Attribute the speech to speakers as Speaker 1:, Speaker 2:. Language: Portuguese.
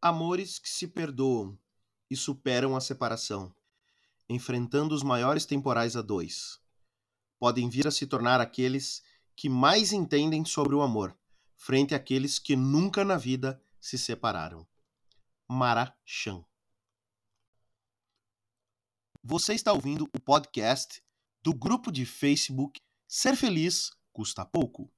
Speaker 1: Amores que se perdoam e superam a separação, enfrentando os maiores temporais a dois. Podem vir a se tornar aqueles que mais entendem sobre o amor, frente àqueles que nunca na vida se separaram. Marachan. Você está ouvindo o podcast do grupo de Facebook Ser Feliz Custa Pouco.